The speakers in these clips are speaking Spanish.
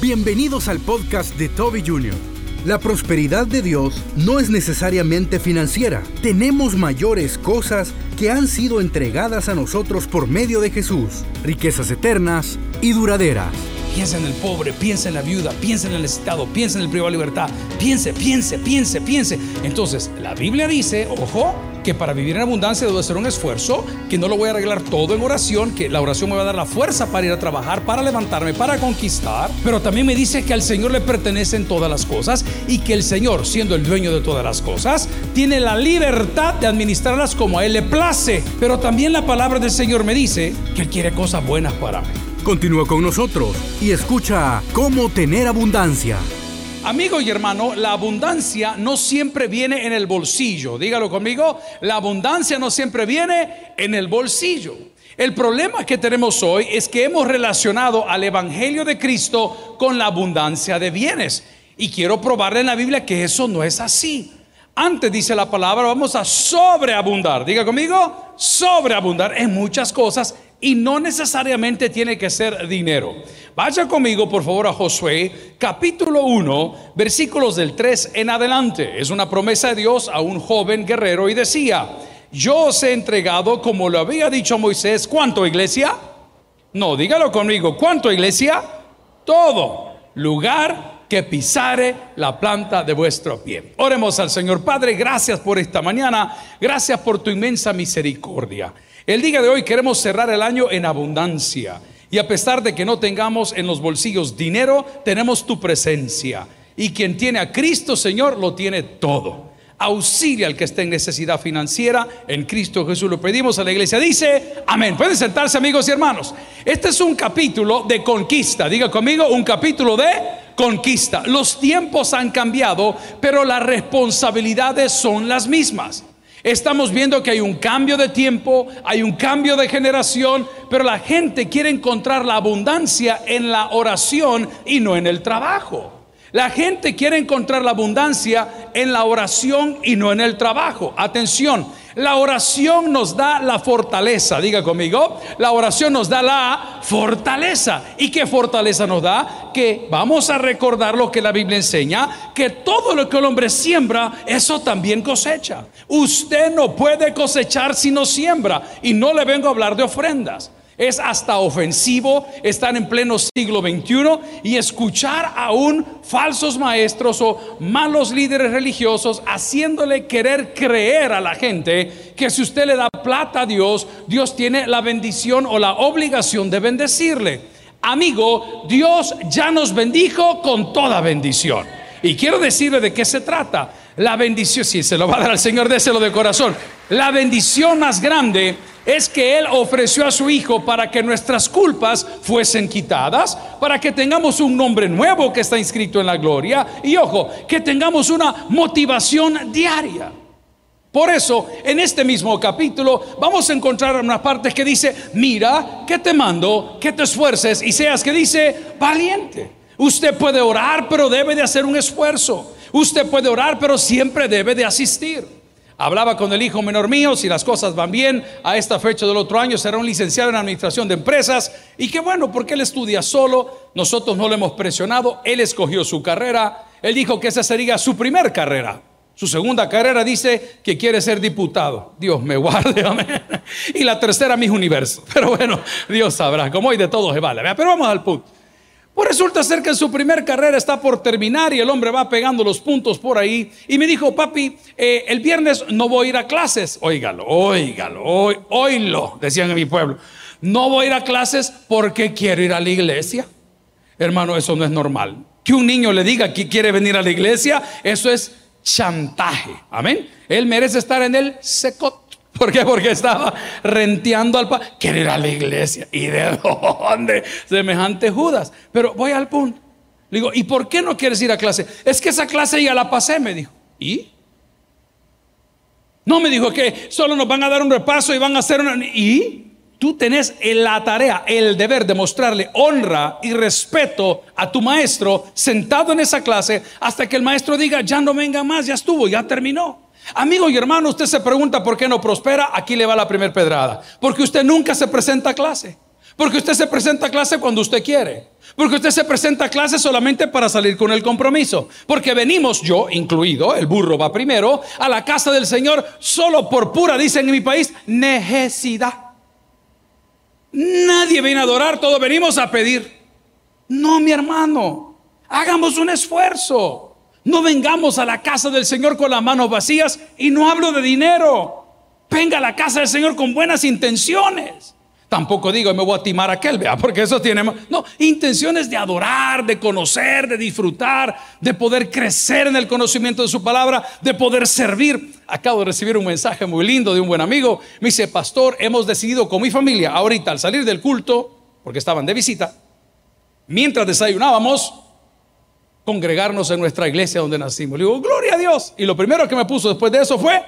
Bienvenidos al podcast de Toby Jr. La prosperidad de Dios no es necesariamente financiera. Tenemos mayores cosas que han sido entregadas a nosotros por medio de Jesús, riquezas eternas y duraderas. Piensa en el pobre, piensa en la viuda, piensa en el necesitado, piensa en el privado de libertad. Piense, piense, piense, piense. Entonces, la Biblia dice, ojo, que para vivir en abundancia debo hacer un esfuerzo, que no lo voy a arreglar todo en oración, que la oración me va a dar la fuerza para ir a trabajar, para levantarme, para conquistar, pero también me dice que al Señor le pertenecen todas las cosas y que el Señor, siendo el dueño de todas las cosas, tiene la libertad de administrarlas como a Él le place. Pero también la palabra del Señor me dice que Él quiere cosas buenas para mí. Continúa con nosotros y escucha cómo tener abundancia. Amigo y hermano, la abundancia no siempre viene en el bolsillo. Dígalo conmigo, la abundancia no siempre viene en el bolsillo. El problema que tenemos hoy es que hemos relacionado al Evangelio de Cristo con la abundancia de bienes. Y quiero probarle en la Biblia que eso no es así. Antes dice la palabra, vamos a sobreabundar. Diga conmigo, sobreabundar en muchas cosas y no necesariamente tiene que ser dinero. Vaya conmigo, por favor, a Josué, capítulo 1, versículos del 3 en adelante. Es una promesa de Dios a un joven guerrero y decía, yo os he entregado, como lo había dicho Moisés, ¿cuánto iglesia? No, dígalo conmigo, ¿cuánto iglesia? Todo lugar que pisare la planta de vuestro pie. Oremos al Señor. Padre, gracias por esta mañana, gracias por tu inmensa misericordia. El día de hoy queremos cerrar el año en abundancia. Y a pesar de que no tengamos en los bolsillos dinero, tenemos tu presencia. Y quien tiene a Cristo, Señor, lo tiene todo. Auxilia al que esté en necesidad financiera. En Cristo Jesús lo pedimos a la iglesia. Dice, amén. Pueden sentarse amigos y hermanos. Este es un capítulo de conquista. Diga conmigo, un capítulo de conquista. Los tiempos han cambiado, pero las responsabilidades son las mismas. Estamos viendo que hay un cambio de tiempo, hay un cambio de generación, pero la gente quiere encontrar la abundancia en la oración y no en el trabajo. La gente quiere encontrar la abundancia en la oración y no en el trabajo. Atención, la oración nos da la fortaleza, diga conmigo, la oración nos da la fortaleza. ¿Y qué fortaleza nos da? Que vamos a recordar lo que la Biblia enseña, que todo lo que el hombre siembra, eso también cosecha. Usted no puede cosechar si no siembra. Y no le vengo a hablar de ofrendas. Es hasta ofensivo estar en pleno siglo XXI y escuchar aún falsos maestros o malos líderes religiosos haciéndole querer creer a la gente que si usted le da plata a Dios, Dios tiene la bendición o la obligación de bendecirle. Amigo, Dios ya nos bendijo con toda bendición. Y quiero decirle de qué se trata. La bendición, si se lo va a dar al Señor, déselo de corazón. La bendición más grande es que Él ofreció a su Hijo para que nuestras culpas fuesen quitadas, para que tengamos un nombre nuevo que está inscrito en la gloria y ojo, que tengamos una motivación diaria. Por eso, en este mismo capítulo vamos a encontrar una parte que dice, mira, que te mando, que te esfuerces y seas que dice, valiente. Usted puede orar, pero debe de hacer un esfuerzo. Usted puede orar, pero siempre debe de asistir. Hablaba con el hijo menor mío, si las cosas van bien, a esta fecha del otro año será un licenciado en administración de empresas. Y qué bueno, porque él estudia solo, nosotros no le hemos presionado, él escogió su carrera, él dijo que esa sería su primer carrera. Su segunda carrera dice que quiere ser diputado. Dios me guarde, amén. Y la tercera, mis universo. Pero bueno, Dios sabrá, como hoy de todo se vale. Pero vamos al punto. Pues resulta ser que su primer carrera está por terminar y el hombre va pegando los puntos por ahí. Y me dijo, papi, eh, el viernes no voy a ir a clases. Óigalo, óigalo, oílo, decían en mi pueblo. No voy a ir a clases porque quiero ir a la iglesia. Hermano, eso no es normal. Que un niño le diga que quiere venir a la iglesia, eso es chantaje. Amén. Él merece estar en el secot. ¿Por qué? Porque estaba renteando al padre. Quiere ir a la iglesia. ¿Y de dónde? Semejante Judas. Pero voy al punto. Le digo, ¿y por qué no quieres ir a clase? Es que esa clase ya la pasé, me dijo. ¿Y? No me dijo que solo nos van a dar un repaso y van a hacer una... ¿Y? Tú tenés la tarea, el deber de mostrarle honra y respeto a tu maestro sentado en esa clase hasta que el maestro diga, ya no venga más, ya estuvo, ya terminó. Amigo y hermano, usted se pregunta por qué no prospera, aquí le va la primera pedrada. Porque usted nunca se presenta a clase. Porque usted se presenta a clase cuando usted quiere. Porque usted se presenta a clase solamente para salir con el compromiso. Porque venimos, yo incluido, el burro va primero, a la casa del Señor solo por pura, dicen en mi país, necesidad. Nadie viene a adorar, todos venimos a pedir. No, mi hermano, hagamos un esfuerzo. No vengamos a la casa del Señor con las manos vacías y no hablo de dinero. Venga a la casa del Señor con buenas intenciones. Tampoco digo, me voy a timar a aquel, vea, porque eso tiene No, intenciones de adorar, de conocer, de disfrutar, de poder crecer en el conocimiento de su palabra, de poder servir. Acabo de recibir un mensaje muy lindo de un buen amigo. Me dice, pastor, hemos decidido con mi familia, ahorita al salir del culto, porque estaban de visita, mientras desayunábamos, congregarnos en nuestra iglesia donde nacimos. Le digo, gloria a Dios. Y lo primero que me puso después de eso fue,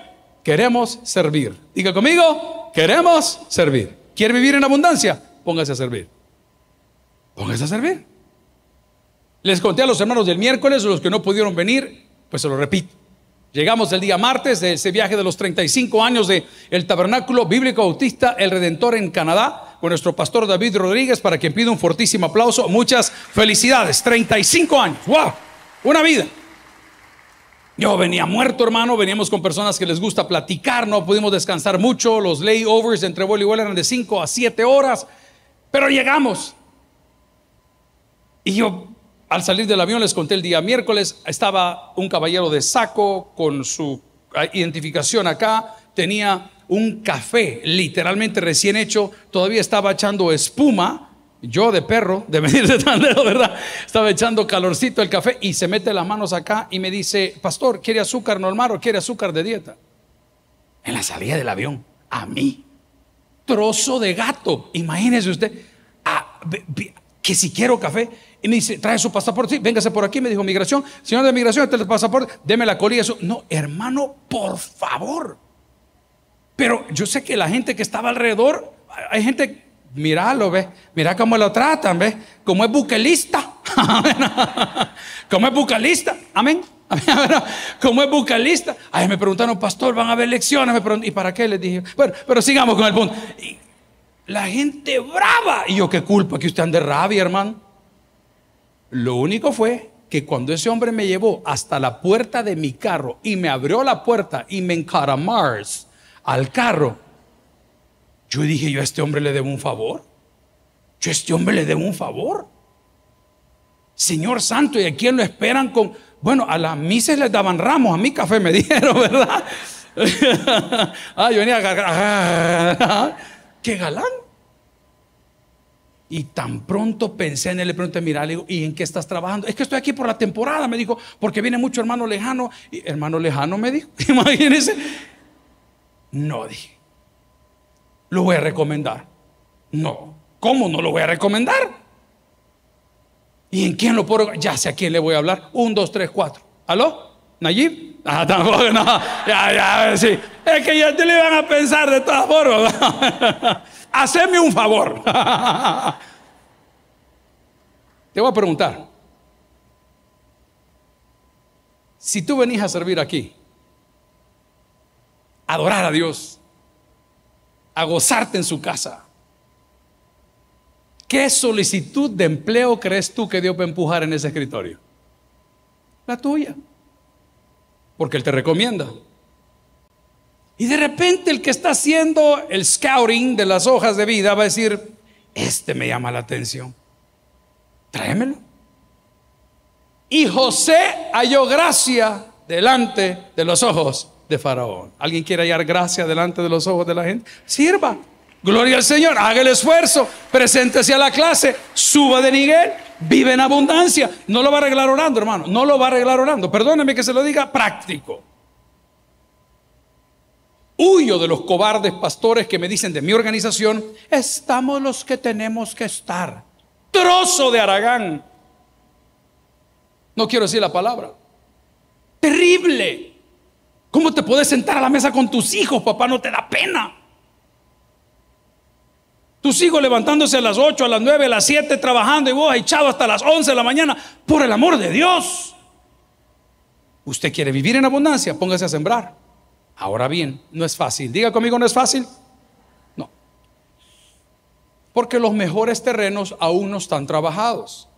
queremos servir. Diga conmigo, queremos servir. ¿Quiere vivir en abundancia? Póngase a servir. Póngase a servir. Les conté a los hermanos del miércoles, los que no pudieron venir, pues se lo repito. Llegamos el día martes de ese viaje de los 35 años del el Tabernáculo Bíblico Bautista El Redentor en Canadá, con nuestro pastor David Rodríguez, para quien pido un fortísimo aplauso. Muchas felicidades. 35 años. ¡Wow! Una vida. Yo venía muerto, hermano. Veníamos con personas que les gusta platicar. No pudimos descansar mucho. Los layovers entre vuelo y vuelo eran de 5 a 7 horas. Pero llegamos. Y yo, al salir del avión, les conté el día miércoles. Estaba un caballero de saco con su identificación acá. Tenía un café literalmente recién hecho. Todavía estaba echando espuma yo de perro, de venir de tan lejos, ¿verdad? Estaba echando calorcito el café y se mete las manos acá y me dice, pastor, ¿quiere azúcar normal o quiere azúcar de dieta? En la salida del avión, a mí. Trozo de gato, imagínese usted, que si quiero café. Y me dice, trae su pasaporte, sí, véngase por aquí, me dijo migración, señor de migración, este es el pasaporte, deme la colilla. No, hermano, por favor. Pero yo sé que la gente que estaba alrededor, hay gente Míralo, ve. Mira cómo lo tratan, ve. Como es buquelista. como es bucalista. Amén. Como es bucalista. Ay, me preguntaron, pastor, van a haber lecciones. ¿y para qué? Les dije. Bueno, pero sigamos con el punto. la gente brava. Y yo, qué culpa que usted ande rabia, hermano. Lo único fue que cuando ese hombre me llevó hasta la puerta de mi carro y me abrió la puerta y me encaramars al carro, yo dije, yo a este hombre le debo un favor. Yo a este hombre le debo un favor. Señor Santo, ¿y a quién lo esperan con... Bueno, a las mises les daban ramos, a mí café me dijeron, ¿verdad? ah, yo venía a... ¡Qué galán! Y tan pronto pensé en él, le pregunté, mira, le digo, ¿y en qué estás trabajando? Es que estoy aquí por la temporada, me dijo, porque viene mucho hermano lejano. Y hermano lejano me dijo, imagínense. No, dije, lo voy a recomendar. No, ¿cómo no lo voy a recomendar? ¿Y en quién lo puedo? Ya sé a quién le voy a hablar. Un, dos, tres, cuatro. ¿Aló? ¿Nayib? Ah, tampoco, no. Ya, ya, sí. Es que ya te le iban a pensar de todas formas. Haceme un favor. te voy a preguntar. Si tú venís a servir aquí, adorar a Dios, a gozarte en su casa. ¿Qué solicitud de empleo crees tú que Dios va a empujar en ese escritorio? La tuya. Porque Él te recomienda. Y de repente el que está haciendo el scouting de las hojas de vida va a decir, este me llama la atención. Tráemelo. Y José halló gracia delante de los ojos de Faraón. ¿Alguien quiere hallar gracia delante de los ojos de la gente? Sirva. Gloria al Señor. Haga el esfuerzo. Preséntese a la clase. Suba de nivel. Vive en abundancia. No lo va a arreglar orando, hermano. No lo va a arreglar orando. Perdóneme que se lo diga práctico. Huyo de los cobardes pastores que me dicen de mi organización, estamos los que tenemos que estar. Trozo de Aragán. No quiero decir la palabra. Terrible. ¿Cómo te puedes sentar a la mesa con tus hijos, papá? No te da pena. Tus hijos levantándose a las 8, a las 9, a las 7 trabajando y vos echado hasta las 11 de la mañana. Por el amor de Dios. Usted quiere vivir en abundancia, póngase a sembrar. Ahora bien, no es fácil. Diga conmigo, no es fácil. No. Porque los mejores terrenos aún no están trabajados.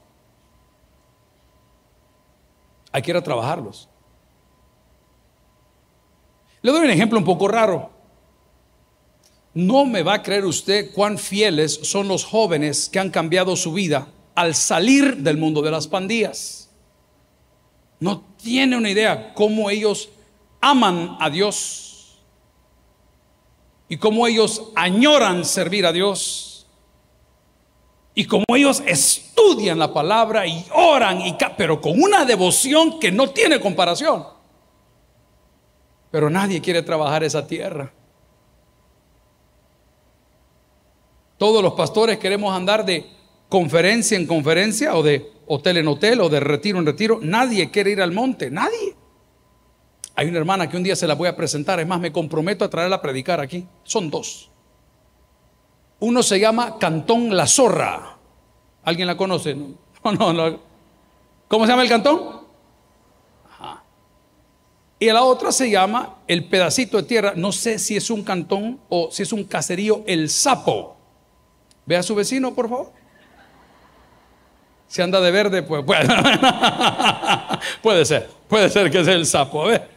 Hay que ir a trabajarlos. Le doy un ejemplo un poco raro. No me va a creer usted cuán fieles son los jóvenes que han cambiado su vida al salir del mundo de las pandillas. No tiene una idea cómo ellos aman a Dios y cómo ellos añoran servir a Dios y cómo ellos estudian la palabra y oran y pero con una devoción que no tiene comparación. Pero nadie quiere trabajar esa tierra. Todos los pastores queremos andar de conferencia en conferencia o de hotel en hotel o de retiro en retiro. Nadie quiere ir al monte, nadie. Hay una hermana que un día se la voy a presentar, es más, me comprometo a traerla a predicar aquí. Son dos. Uno se llama Cantón La Zorra. ¿Alguien la conoce? No, no, no. ¿Cómo se llama el cantón? Y la otra se llama el pedacito de tierra. No sé si es un cantón o si es un caserío, el sapo. Ve a su vecino, por favor. Si anda de verde, pues puede, ser. Puede ser que sea el sapo. A ver.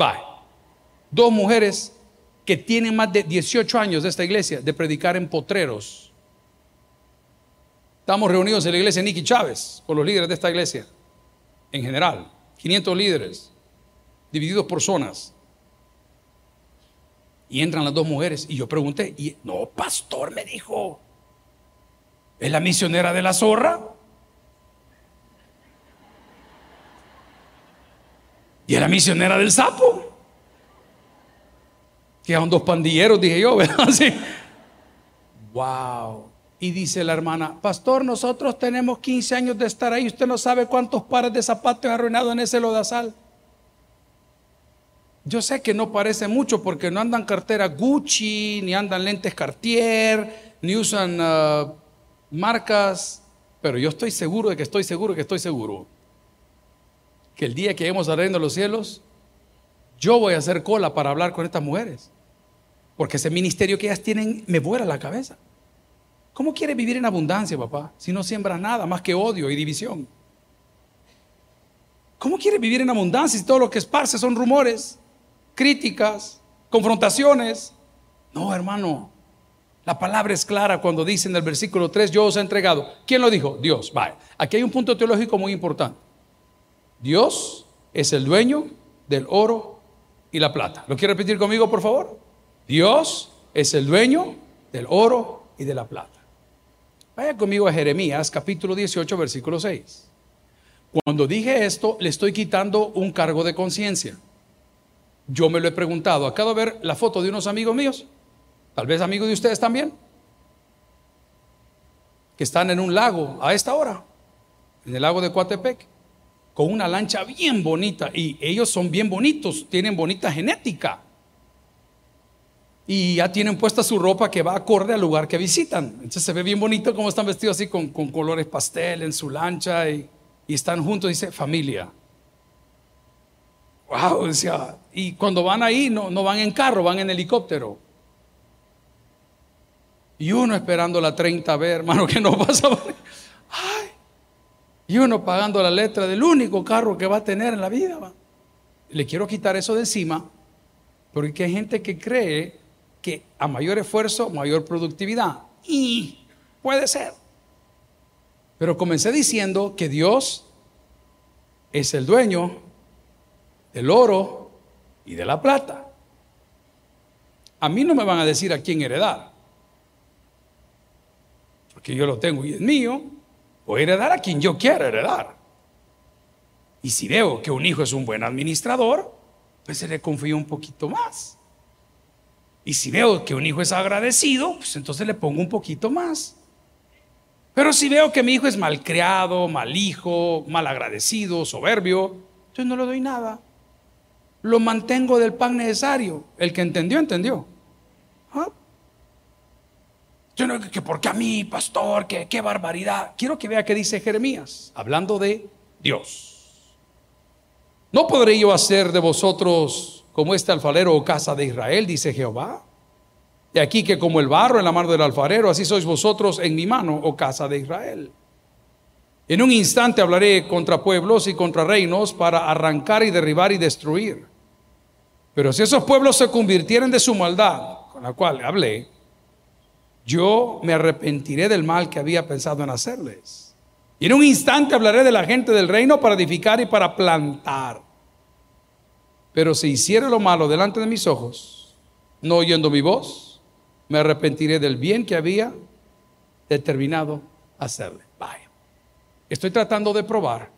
Va. Dos mujeres que tienen más de 18 años de esta iglesia de predicar en potreros. Estamos reunidos en la iglesia Nicky Chávez con los líderes de esta iglesia. En general, 500 líderes divididos por zonas. Y entran las dos mujeres. Y yo pregunté, y no, pastor, me dijo, ¿es la misionera de la zorra? Y es la misionera del sapo. Que eran dos pandilleros, dije yo, ¿verdad? Wow. Y dice la hermana, pastor, nosotros tenemos 15 años de estar ahí. Usted no sabe cuántos pares de zapatos ha arruinado en ese lodazal. Yo sé que no parece mucho porque no andan cartera Gucci, ni andan lentes Cartier, ni usan ah, marcas, pero yo estoy seguro de que estoy seguro de que estoy seguro que el día que lleguemos al de los cielos, yo voy a hacer cola para hablar con estas mujeres, porque ese ministerio que ellas tienen me vuela la cabeza. ¿Cómo quiere vivir en abundancia, papá, si no siembra nada más que odio y división? ¿Cómo quiere vivir en abundancia si todo lo que esparce son rumores? Críticas, confrontaciones. No, hermano. La palabra es clara cuando dice en el versículo 3, yo os he entregado. ¿Quién lo dijo? Dios. Vale. Aquí hay un punto teológico muy importante. Dios es el dueño del oro y la plata. ¿Lo quiere repetir conmigo, por favor? Dios es el dueño del oro y de la plata. Vaya conmigo a Jeremías capítulo 18, versículo 6. Cuando dije esto, le estoy quitando un cargo de conciencia. Yo me lo he preguntado. Acabo de ver la foto de unos amigos míos, tal vez amigos de ustedes también, que están en un lago a esta hora, en el lago de Coatepec, con una lancha bien bonita. Y ellos son bien bonitos, tienen bonita genética. Y ya tienen puesta su ropa que va acorde al lugar que visitan. Entonces se ve bien bonito como están vestidos así con, colores pastel en su lancha y, y están juntos, dice familia. Wow, decía, y cuando van ahí no, no van en carro, van en helicóptero. Y uno esperando la 30B, hermano, que no pasa. Ay, y uno pagando la letra del único carro que va a tener en la vida. Le quiero quitar eso de encima, porque hay gente que cree que a mayor esfuerzo, mayor productividad. Y puede ser. Pero comencé diciendo que Dios es el dueño del oro y de la plata. A mí no me van a decir a quién heredar, porque yo lo tengo y es mío. Voy a heredar a quien yo quiera heredar. Y si veo que un hijo es un buen administrador, pues se le confío un poquito más. Y si veo que un hijo es agradecido, pues entonces le pongo un poquito más. Pero si veo que mi hijo es malcriado, mal hijo, mal agradecido, soberbio, entonces no le doy nada lo mantengo del pan necesario. El que entendió, entendió. ¿Ah? Yo no, que porque a mí, pastor, que qué barbaridad. Quiero que vea qué dice Jeremías, hablando de Dios. ¿No podré yo hacer de vosotros como este alfarero o casa de Israel, dice Jehová? Y aquí que como el barro en la mano del alfarero, así sois vosotros en mi mano, oh casa de Israel. En un instante hablaré contra pueblos y contra reinos para arrancar y derribar y destruir. Pero si esos pueblos se convirtieren de su maldad, con la cual hablé, yo me arrepentiré del mal que había pensado en hacerles. Y en un instante hablaré de la gente del reino para edificar y para plantar. Pero si hiciere lo malo delante de mis ojos, no oyendo mi voz, me arrepentiré del bien que había determinado hacerle. Vaya. Estoy tratando de probar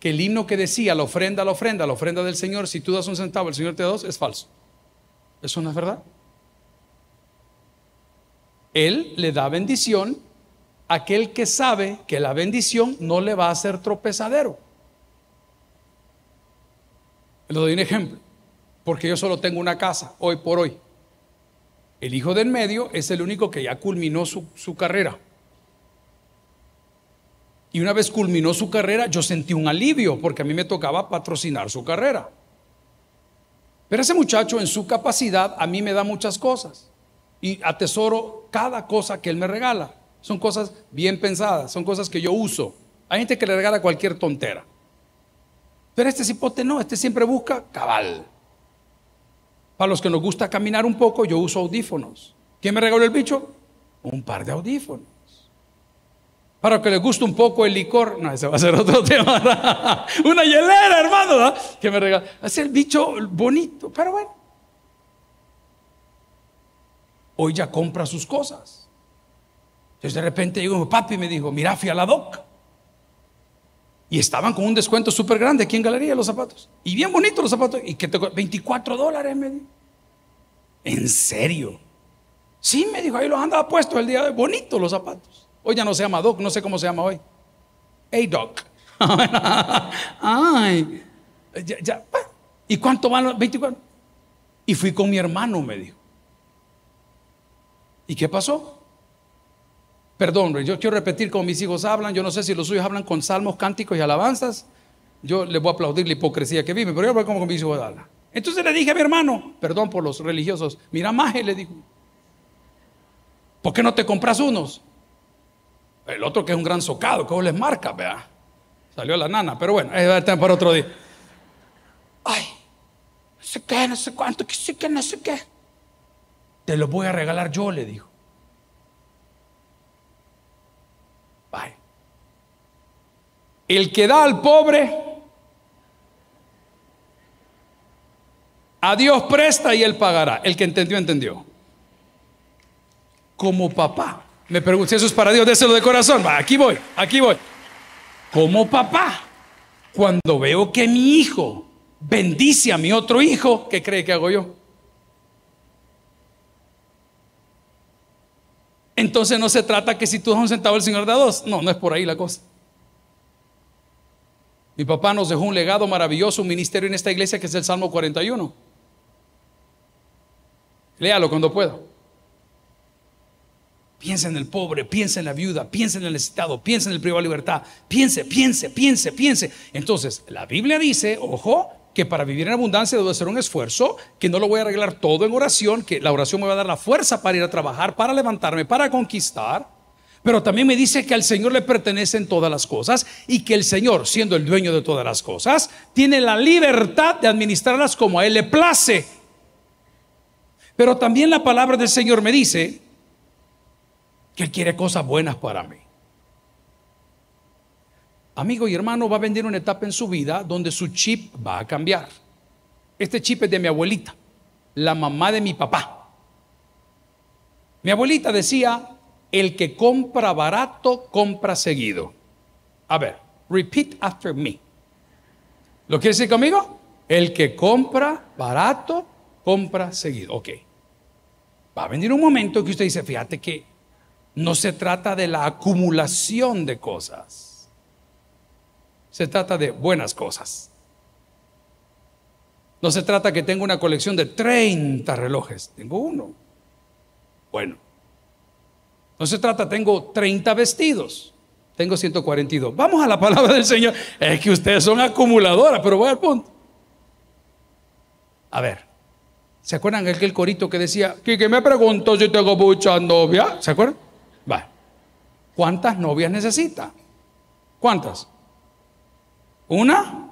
que el himno que decía la ofrenda, la ofrenda, la ofrenda del Señor, si tú das un centavo, el Señor te da dos, es falso. Eso no es verdad. Él le da bendición a aquel que sabe que la bendición no le va a hacer tropezadero. Le doy un ejemplo, porque yo solo tengo una casa hoy por hoy. El hijo del medio es el único que ya culminó su, carrera. Y una vez culminó su carrera, yo sentí un alivio porque a mí me tocaba patrocinar su carrera. Pero ese muchacho en su capacidad a mí me da muchas cosas y atesoro cada cosa que él me regala. Son cosas bien pensadas, son cosas que yo uso. Hay gente que le regala cualquier tontera. Pero este cipote no, este siempre busca cabal. Para los que nos gusta caminar un poco, yo uso audífonos. ¿Quién me regaló el bicho? Un par de audífonos. Para que les gusta un poco el licor, no, ese va a ser otro tema. Una hielera, hermano, que me regaló. Es el bicho bonito, pero bueno. Hoy ya compra sus cosas. Entonces de repente digo, papi me dijo, mira, fui a la doc. Y estaban con un descuento súper grande aquí en Galería los zapatos. Y bien bonitos los zapatos. Y que te 24 dólares, me dijo. ¿En serio? Sí, me dijo, ahí los andaba puestos el día de hoy. Bonitos los zapatos. Hoy ya no se llama Doc, no sé cómo se llama hoy. Hey, Doc. Ay, ya, ya. ¿Y cuánto van los 24? Y fui con mi hermano, me dijo. ¿Y qué pasó? Perdón, yo quiero repetir como mis hijos hablan. Yo no sé si los suyos hablan con salmos, cánticos y alabanzas. Yo les voy a aplaudir la hipocresía que vive, pero yo voy como con mis hijos hablan. Entonces le dije a mi hermano, perdón por los religiosos, mira Maje, le digo, ¿por qué no te compras unos? El otro que es un gran socado, que les marca, vea. Salió la nana, pero bueno, es para otro día. Ay, no sé qué, no sé cuánto, que sé qué, no sé qué. Te los voy a regalar yo, le dijo. El que da al pobre, a Dios presta y Él pagará. El que entendió, entendió. Como papá. Me pregunto, si eso es para Dios, déselo de corazón. Va, aquí voy, aquí voy. Como papá, cuando veo que mi hijo bendice a mi otro hijo, ¿qué cree que hago yo? Entonces no se trata que si tú das un centavo el Señor da dos. No, no es por ahí la cosa. Mi papá nos dejó un legado maravilloso, un ministerio en esta iglesia que es el Salmo 41. Léalo cuando pueda. Piensa en el pobre, piensa en la viuda, piensa en el necesitado, piensa en el privado de libertad. Piense, piense, piense, piense. Entonces, la Biblia dice, ojo, que para vivir en abundancia debo hacer un esfuerzo, que no lo voy a arreglar todo en oración, que la oración me va a dar la fuerza para ir a trabajar, para levantarme, para conquistar. Pero también me dice que al Señor le pertenecen todas las cosas y que el Señor, siendo el dueño de todas las cosas, tiene la libertad de administrarlas como a Él le place. Pero también la palabra del Señor me dice que quiere cosas buenas para mí. Amigo y hermano, va a venir una etapa en su vida donde su chip va a cambiar. Este chip es de mi abuelita, la mamá de mi papá. Mi abuelita decía, el que compra barato, compra seguido. A ver, repeat after me. ¿Lo quiere decir conmigo? El que compra barato, compra seguido. Ok. Va a venir un momento que usted dice, fíjate que no se trata de la acumulación de cosas. Se trata de buenas cosas. No se trata que tenga una colección de 30 relojes. Tengo uno. Bueno, no se trata, tengo 30 vestidos, tengo 142. Vamos a la palabra del Señor. Es que ustedes son acumuladoras, pero voy al punto. A ver, ¿Se acuerdan aquel corito que decía, que me preguntó si tengo mucha novia? ¿Se acuerdan? Va. ¿Cuántas novias necesita? ¿Cuántas? ¿Una?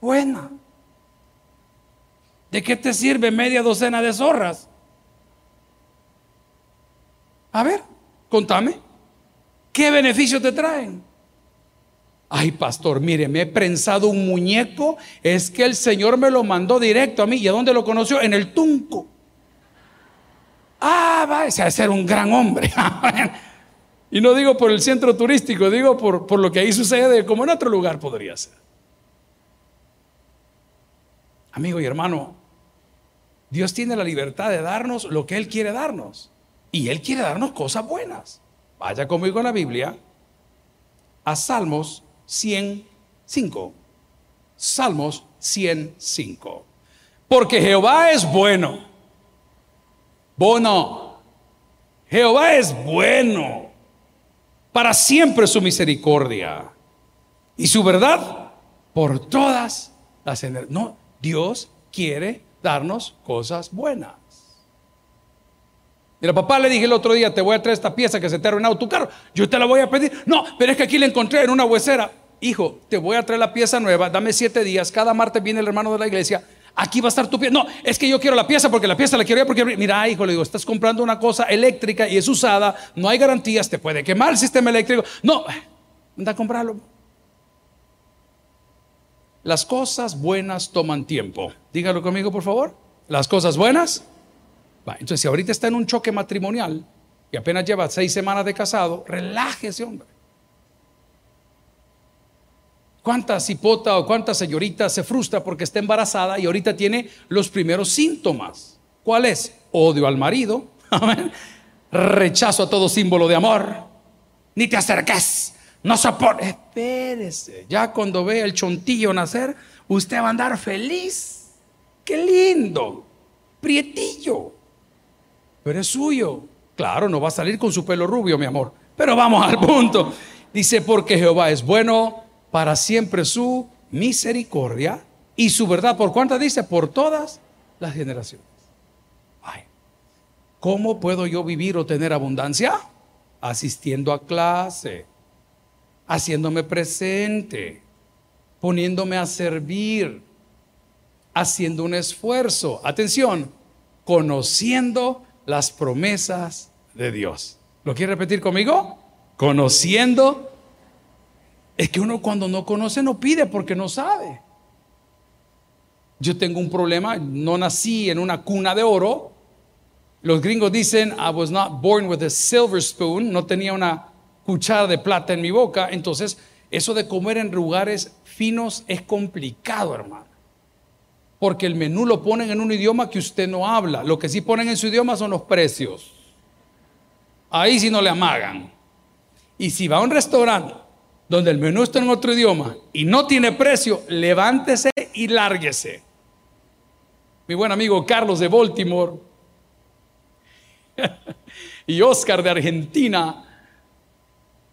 Buena. ¿De qué te sirve media docena de zorras? A ver, contame. ¿Qué beneficio te traen? Ay, pastor, mire, me he prensado un muñeco. Es que el Señor me lo mandó directo a mí. ¿Y a dónde lo conoció? En el Tunco. Ah, va, ese a ser un gran hombre. y no digo por el centro turístico, digo por, por lo que ahí sucede, como en otro lugar podría ser. Amigo y hermano, Dios tiene la libertad de darnos lo que Él quiere darnos. Y Él quiere darnos cosas buenas. Vaya conmigo a la Biblia, a Salmos 105. Salmos 105. Porque Jehová es bueno. Bueno. Jehová es bueno. Para siempre su misericordia. Y su verdad por todas las No, Dios quiere darnos cosas buenas. Mira, papá le dije el otro día, te voy a traer esta pieza que se te ha arruinado tu carro. Yo te la voy a pedir. No, pero es que aquí la encontré en una huesera. Hijo, te voy a traer la pieza nueva, dame siete días. Cada martes viene el hermano de la iglesia. Aquí va a estar tu pieza. No, es que yo quiero la pieza porque la pieza la quiero yo porque, mira, hijo, le digo, estás comprando una cosa eléctrica y es usada, no hay garantías, te puede quemar el sistema eléctrico. No, anda a comprarlo. Las cosas buenas toman tiempo. Dígalo conmigo, por favor. Las cosas buenas entonces, si ahorita está en un choque matrimonial y apenas lleva seis semanas de casado, relájese, hombre. ¿Cuánta cipota o cuánta señorita se frustra porque está embarazada y ahorita tiene los primeros síntomas? ¿Cuál es? Odio al marido, rechazo a todo símbolo de amor, ni te acerques, no soporte. Espérese, ya cuando ve el chontillo nacer, usted va a andar feliz. Qué lindo, prietillo pero es suyo. Claro, no va a salir con su pelo rubio, mi amor. Pero vamos al punto. Dice, porque Jehová es bueno, para siempre su misericordia y su verdad. ¿Por cuántas dice? Por todas las generaciones. Ay, ¿Cómo puedo yo vivir o tener abundancia? Asistiendo a clase, haciéndome presente, poniéndome a servir, haciendo un esfuerzo. Atención, conociendo las promesas de Dios. ¿Lo quiere repetir conmigo? Conociendo. Es que uno cuando no conoce no pide porque no sabe. Yo tengo un problema, no nací en una cuna de oro. Los gringos dicen, I was not born with a silver spoon, no tenía una cuchara de plata en mi boca. Entonces, eso de comer en lugares finos es complicado, hermano porque el menú lo ponen en un idioma que usted no habla. Lo que sí ponen en su idioma son los precios. Ahí sí no le amagan. Y si va a un restaurante donde el menú está en otro idioma y no tiene precio, levántese y lárguese. Mi buen amigo Carlos de Baltimore y Oscar de Argentina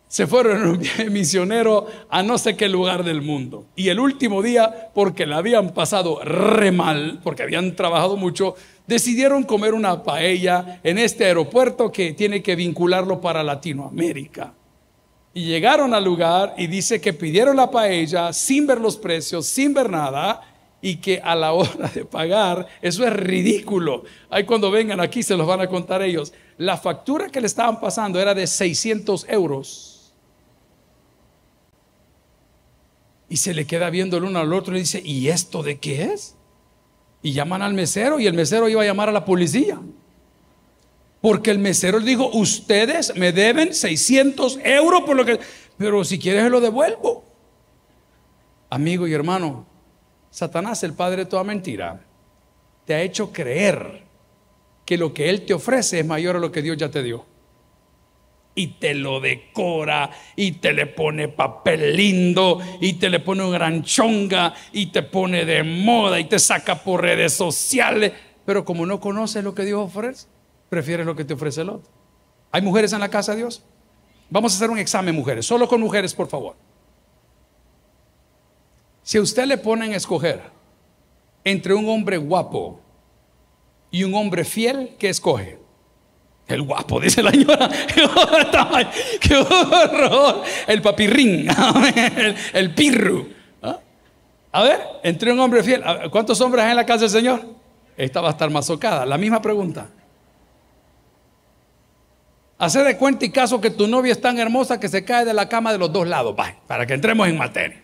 se fueron en un viaje misionero a no sé qué lugar del mundo. Y el último día, porque la habían pasado re mal, porque habían trabajado mucho, decidieron comer una paella en este aeropuerto que tiene que vincularlo para Latinoamérica. Y llegaron al lugar y dice que pidieron la paella sin ver los precios, sin ver nada, y que a la hora de pagar, eso es ridículo. Ahí cuando vengan aquí se los van a contar ellos. La factura que le estaban pasando era de 600 euros Y se le queda viendo el uno al otro y dice, ¿y esto de qué es? Y llaman al mesero y el mesero iba a llamar a la policía. Porque el mesero le dijo, ustedes me deben 600 euros por lo que... Pero si quieres se lo devuelvo. Amigo y hermano, Satanás, el padre de toda mentira, te ha hecho creer que lo que él te ofrece es mayor a lo que Dios ya te dio y te lo decora y te le pone papel lindo y te le pone una gran chonga y te pone de moda y te saca por redes sociales. Pero como no conoces lo que Dios ofrece, prefieres lo que te ofrece el otro. ¿Hay mujeres en la casa de Dios? Vamos a hacer un examen, mujeres. Solo con mujeres, por favor. Si a usted le ponen a escoger entre un hombre guapo y un hombre fiel, ¿qué escoge? El guapo, dice la señora. ¡Qué horror! El papirrín, el, pirru. ¿Ah? A ver, entre un hombre fiel. ¿Cuántos hombres hay en la casa del Señor? Esta va a estar más. La misma pregunta. Hace de cuenta y caso que tu novia es tan hermosa que se cae de la cama de los dos lados. Para que entremos en materia.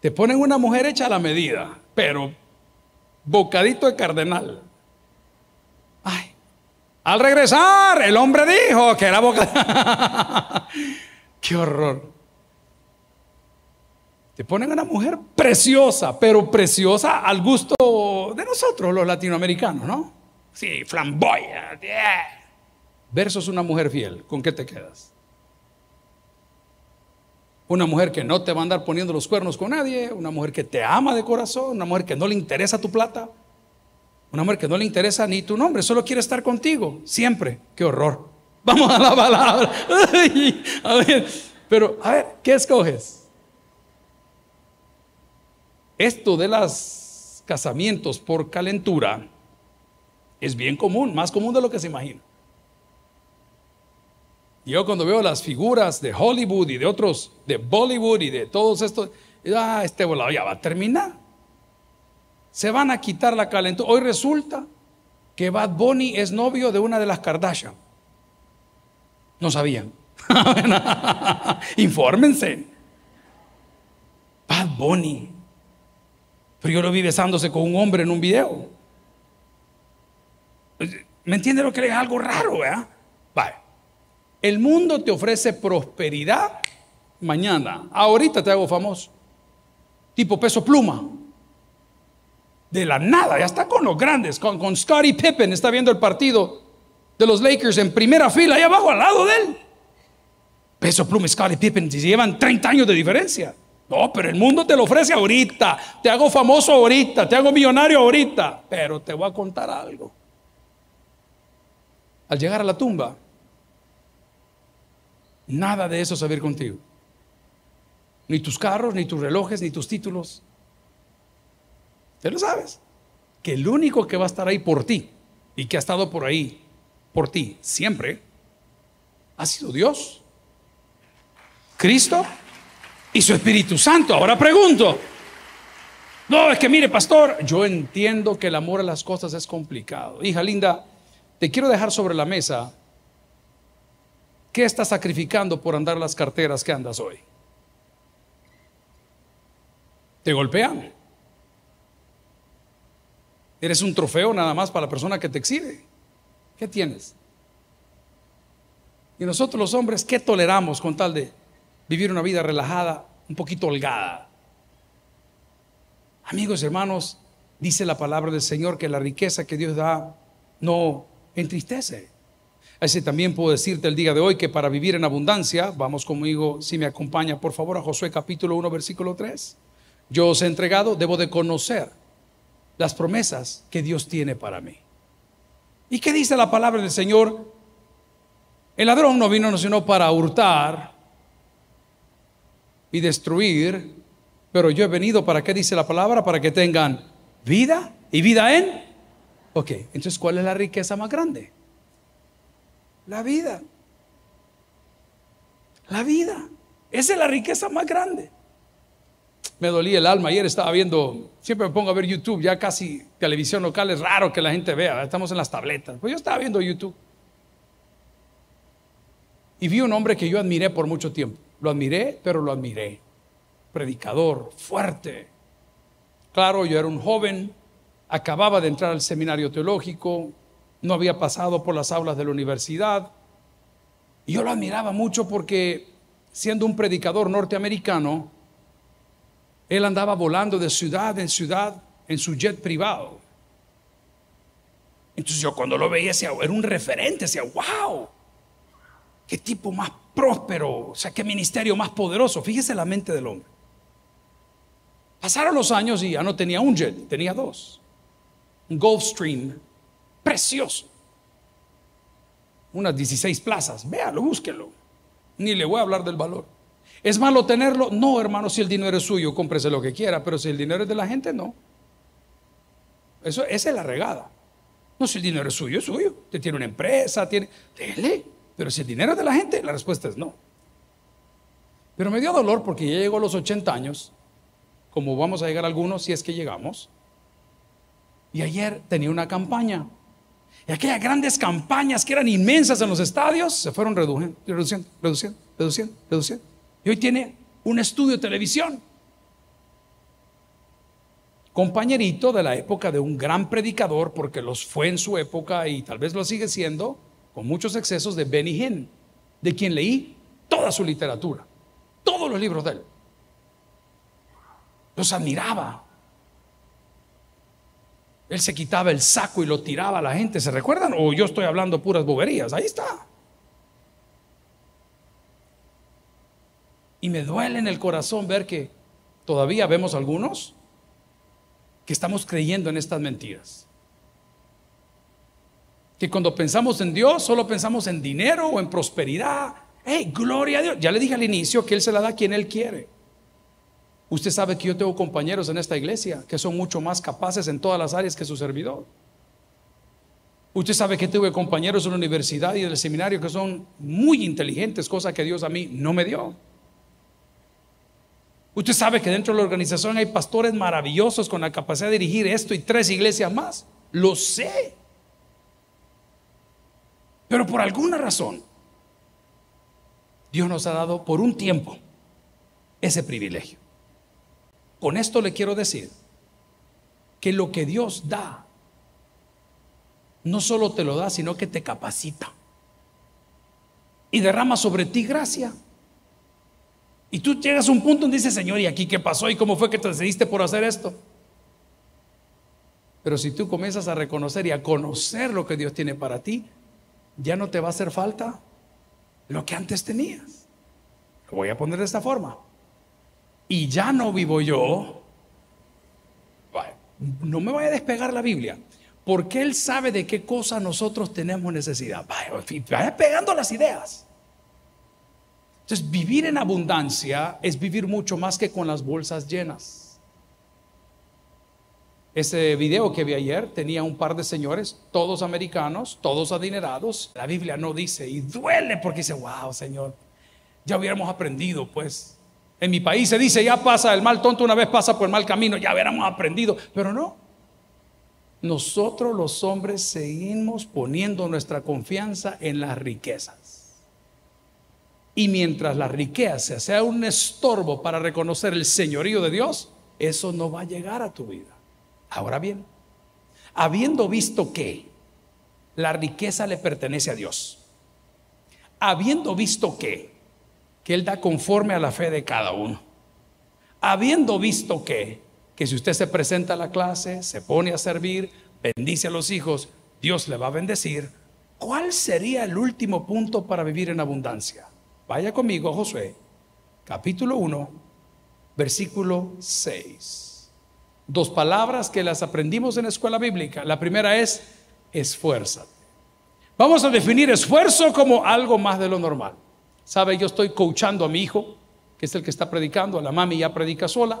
Te ponen una mujer hecha a la medida, pero bocadito de cardenal. Ay, al regresar, el hombre dijo que era boca. ¡Qué horror! Te ponen una mujer preciosa, pero preciosa al gusto de nosotros, los latinoamericanos, ¿no? Sí, flamboya. Versus una mujer fiel, ¿con qué te quedas? Una mujer que no te va a andar poniendo los cuernos con nadie, una mujer que te ama de corazón, una mujer que no le interesa tu plata, una mujer que no le interesa ni tu nombre, solo quiere estar contigo, siempre. Qué horror. Vamos a la palabra. pero, a ver, ¿qué escoges? Esto de los casamientos por calentura es bien común, más común de lo que se imagina. Yo cuando veo las figuras de Hollywood y de otros, de Bollywood y de todos estos, ah, este volado ya va a terminar se van a quitar la calentura. Hoy resulta que Bad Bunny es novio de una de las Kardashian. No sabían. Infórmense. Bad Bunny. Pero yo lo vi besándose con un hombre en un video. ¿Me entiende lo que es algo raro, eh? Vale. El mundo te ofrece prosperidad mañana. Ahorita te hago famoso. Tipo peso pluma de la nada, ya está con los grandes, con, con Scottie Pippen, está viendo el partido de los Lakers en primera fila, ahí abajo al lado de él. Peso Pluma Scottie Pippen, si llevan 30 años de diferencia. No, pero el mundo te lo ofrece ahorita, te hago famoso ahorita, te hago millonario ahorita, pero te voy a contar algo. Al llegar a la tumba, nada de eso saber contigo. Ni tus carros, ni tus relojes, ni tus títulos. Tú lo sabes. Que el único que va a estar ahí por ti y que ha estado por ahí por ti siempre ha sido Dios, Cristo y su Espíritu Santo. Ahora pregunto, no, es que mire, pastor, yo entiendo que el amor a las cosas es complicado. Hija linda, te quiero dejar sobre la mesa qué estás sacrificando por andar las carteras que andas hoy. ¿Te golpean? Eres un trofeo nada más para la persona que te exhibe. ¿Qué tienes? Y nosotros los hombres, ¿qué toleramos con tal de vivir una vida relajada, un poquito holgada? Amigos y hermanos, dice la palabra del Señor que la riqueza que Dios da no entristece. Así también puedo decirte el día de hoy que para vivir en abundancia, vamos conmigo, si me acompaña por favor a Josué capítulo 1 versículo 3. Yo os he entregado, debo de conocer las promesas que Dios tiene para mí. ¿Y qué dice la palabra del Señor? El ladrón no vino sino para hurtar y destruir, pero yo he venido para qué dice la palabra, para que tengan vida y vida en. Ok, entonces ¿cuál es la riqueza más grande? La vida. La vida. Esa es la riqueza más grande me dolía el alma. Ayer estaba viendo, siempre me pongo a ver YouTube, ya casi televisión local es raro que la gente vea, estamos en las tabletas. Pues yo estaba viendo YouTube. Y vi un hombre que yo admiré por mucho tiempo. Lo admiré, pero lo admiré. Predicador, fuerte. Claro, yo era un joven, acababa de entrar al seminario teológico, no había pasado por las aulas de la universidad. Y yo lo admiraba mucho porque siendo un predicador norteamericano, él andaba volando de ciudad en ciudad en su jet privado. Entonces yo cuando lo veía, era un referente, decía, wow, qué tipo más próspero, o sea, qué ministerio más poderoso. Fíjese la mente del hombre. Pasaron los años y ya no tenía un jet, tenía dos. Gulfstream precioso. Unas 16 plazas, véalo, búsquelo. Ni le voy a hablar del valor. ¿Es malo tenerlo? No, hermano, si el dinero es suyo, cómprese lo que quiera, pero si el dinero es de la gente, no. Eso, esa es la regada. No, si el dinero es suyo, es suyo. Usted tiene una empresa, tiene. Dele. Pero si el dinero es de la gente, la respuesta es no. Pero me dio dolor porque ya llegó a los 80 años, como vamos a llegar algunos si es que llegamos. Y ayer tenía una campaña. Y aquellas grandes campañas que eran inmensas en los estadios se fueron reduciendo, reduciendo, reduciendo, reduciendo, reduciendo. Y hoy tiene un estudio de televisión. Compañerito de la época de un gran predicador, porque los fue en su época y tal vez lo sigue siendo, con muchos excesos, de Benny Hinn, de quien leí toda su literatura, todos los libros de él. Los admiraba, él se quitaba el saco y lo tiraba a la gente. ¿Se recuerdan? O yo estoy hablando puras boberías. Ahí está. Y me duele en el corazón ver que todavía vemos algunos que estamos creyendo en estas mentiras. Que cuando pensamos en Dios solo pensamos en dinero o en prosperidad. ¡Hey, gloria a Dios! Ya le dije al inicio que Él se la da a quien Él quiere. Usted sabe que yo tengo compañeros en esta iglesia que son mucho más capaces en todas las áreas que su servidor. Usted sabe que tuve compañeros en la universidad y en el seminario que son muy inteligentes, cosa que Dios a mí no me dio. Usted sabe que dentro de la organización hay pastores maravillosos con la capacidad de dirigir esto y tres iglesias más. Lo sé. Pero por alguna razón, Dios nos ha dado por un tiempo ese privilegio. Con esto le quiero decir que lo que Dios da, no solo te lo da, sino que te capacita. Y derrama sobre ti gracia. Y tú llegas a un punto donde dices, Señor, ¿y aquí qué pasó? ¿Y cómo fue que te decidiste por hacer esto? Pero si tú comienzas a reconocer y a conocer lo que Dios tiene para ti, ya no te va a hacer falta lo que antes tenías. Lo voy a poner de esta forma y ya no vivo yo, no me vaya a despegar la Biblia, porque Él sabe de qué cosa nosotros tenemos necesidad. Vaya, pegando las ideas. Entonces, vivir en abundancia es vivir mucho más que con las bolsas llenas. Ese video que vi ayer tenía un par de señores, todos americanos, todos adinerados. La Biblia no dice, y duele porque dice, wow, Señor, ya hubiéramos aprendido, pues, en mi país se dice, ya pasa el mal tonto una vez pasa por el mal camino, ya hubiéramos aprendido, pero no. Nosotros los hombres seguimos poniendo nuestra confianza en las riquezas. Y mientras la riqueza sea un estorbo para reconocer el señorío de Dios, eso no va a llegar a tu vida. Ahora bien, habiendo visto que la riqueza le pertenece a Dios, habiendo visto que que Él da conforme a la fe de cada uno. Habiendo visto que, que si usted se presenta a la clase, se pone a servir, bendice a los hijos, Dios le va a bendecir, ¿cuál sería el último punto para vivir en abundancia? Vaya conmigo, Josué, capítulo 1, versículo 6. Dos palabras que las aprendimos en la escuela bíblica. La primera es esfuérzate. Vamos a definir esfuerzo como algo más de lo normal. Sabe, yo estoy coachando a mi hijo, que es el que está predicando, a la mami ya predica sola.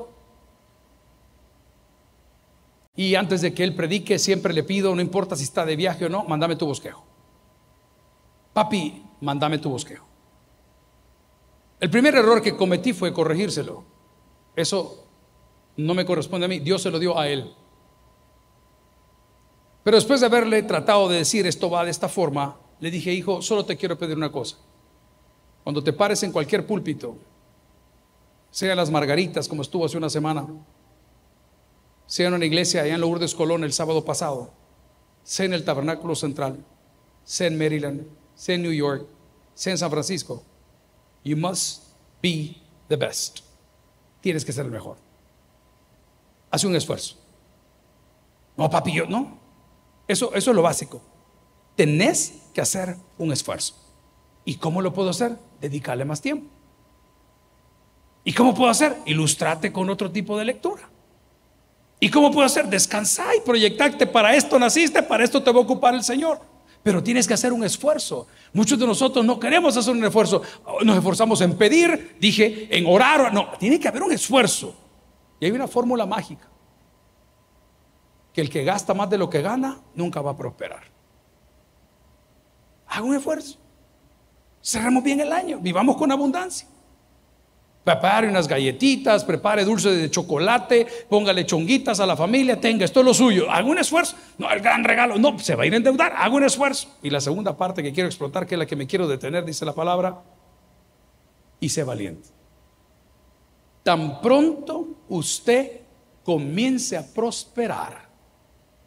Y antes de que él predique, siempre le pido, no importa si está de viaje o no, mándame tu bosquejo. Papi, mándame tu bosquejo. El primer error que cometí fue corregírselo. Eso no me corresponde a mí, Dios se lo dio a él. Pero después de haberle tratado de decir esto va de esta forma, le dije, hijo, solo te quiero pedir una cosa. Cuando te pares en cualquier púlpito, sea las Margaritas, como estuvo hace una semana, sea en una iglesia allá en Lourdes Colón el sábado pasado, sea en el Tabernáculo Central, sea en Maryland, sea en New York, sea en San Francisco, you must be the best. Tienes que ser el mejor. Hace un esfuerzo. No, papi, no. Eso, eso es lo básico. Tenés que hacer un esfuerzo. ¿Y cómo lo puedo hacer? Dedicarle más tiempo. ¿Y cómo puedo hacer? Ilustrate con otro tipo de lectura. ¿Y cómo puedo hacer? Descansar y proyectarte. Para esto naciste, para esto te va a ocupar el Señor. Pero tienes que hacer un esfuerzo. Muchos de nosotros no queremos hacer un esfuerzo. Nos esforzamos en pedir, dije, en orar. No, tiene que haber un esfuerzo. Y hay una fórmula mágica. que el que gasta más de lo que gana nunca va a prosperar. Haga un esfuerzo. Cerremos bien el año, vivamos con abundancia. Prepare unas galletitas, prepare dulce de chocolate, póngale chonguitas a la familia, tenga, esto es lo suyo. Haga un esfuerzo. No, el gran regalo, no, se va a ir a endeudar, haga un esfuerzo. Y la segunda parte que quiero explotar, que es la que me quiero detener, dice la palabra, y sé valiente. Tan pronto usted comience a prosperar,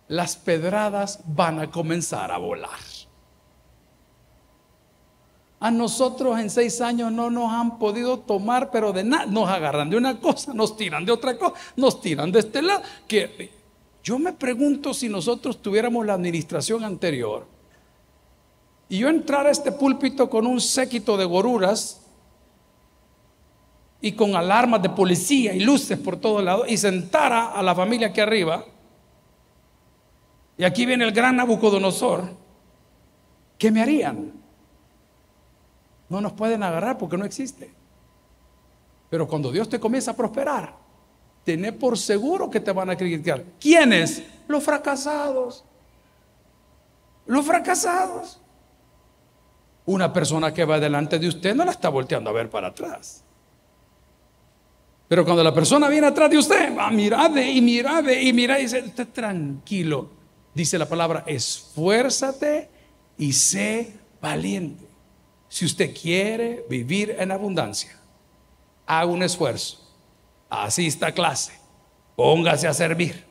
las pedradas van a comenzar a volar. A nosotros en seis años no nos han podido tomar, pero de nada. Nos agarran de una cosa, nos tiran de otra cosa, nos tiran de este lado. Que yo me pregunto si nosotros tuviéramos la administración anterior y yo entrara a este púlpito con un séquito de goruras y con alarmas de policía y luces por todos lados y sentara a la familia aquí arriba. Y aquí viene el gran Nabucodonosor. ¿Qué me harían? No nos pueden agarrar porque no existe. Pero cuando Dios te comienza a prosperar, tené por seguro que te van a criticar. ¿Quiénes? Los fracasados. Los fracasados. Una persona que va delante de usted no la está volteando a ver para atrás. Pero cuando la persona viene atrás de usted, va, mirade y mirade y mira y dice, usted tranquilo. Dice la palabra, esfuérzate y sé valiente. Si usted quiere vivir en abundancia, haga un esfuerzo, asista a clase, póngase a servir,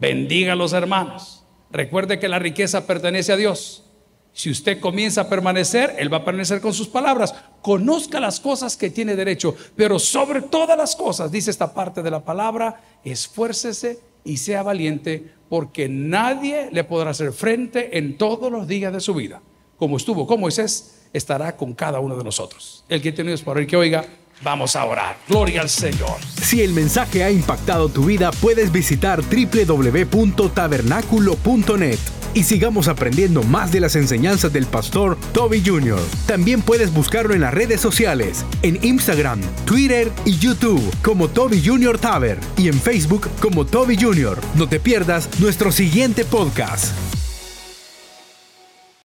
bendiga a los hermanos. Recuerde que la riqueza pertenece a Dios. Si usted comienza a permanecer, Él va a permanecer con sus palabras. Conozca las cosas que tiene derecho, pero sobre todas las cosas, dice esta parte de la palabra, esfuércese y sea valiente, porque nadie le podrá hacer frente en todos los días de su vida. Como estuvo con Moisés, estará con cada uno de nosotros. El que tiene para oír que oiga, vamos a orar. Gloria al Señor. Si el mensaje ha impactado tu vida, puedes visitar www.tabernaculo.net y sigamos aprendiendo más de las enseñanzas del pastor Toby Jr. También puedes buscarlo en las redes sociales, en Instagram, Twitter y YouTube como Toby Jr. Taber y en Facebook como Toby Jr. No te pierdas nuestro siguiente podcast.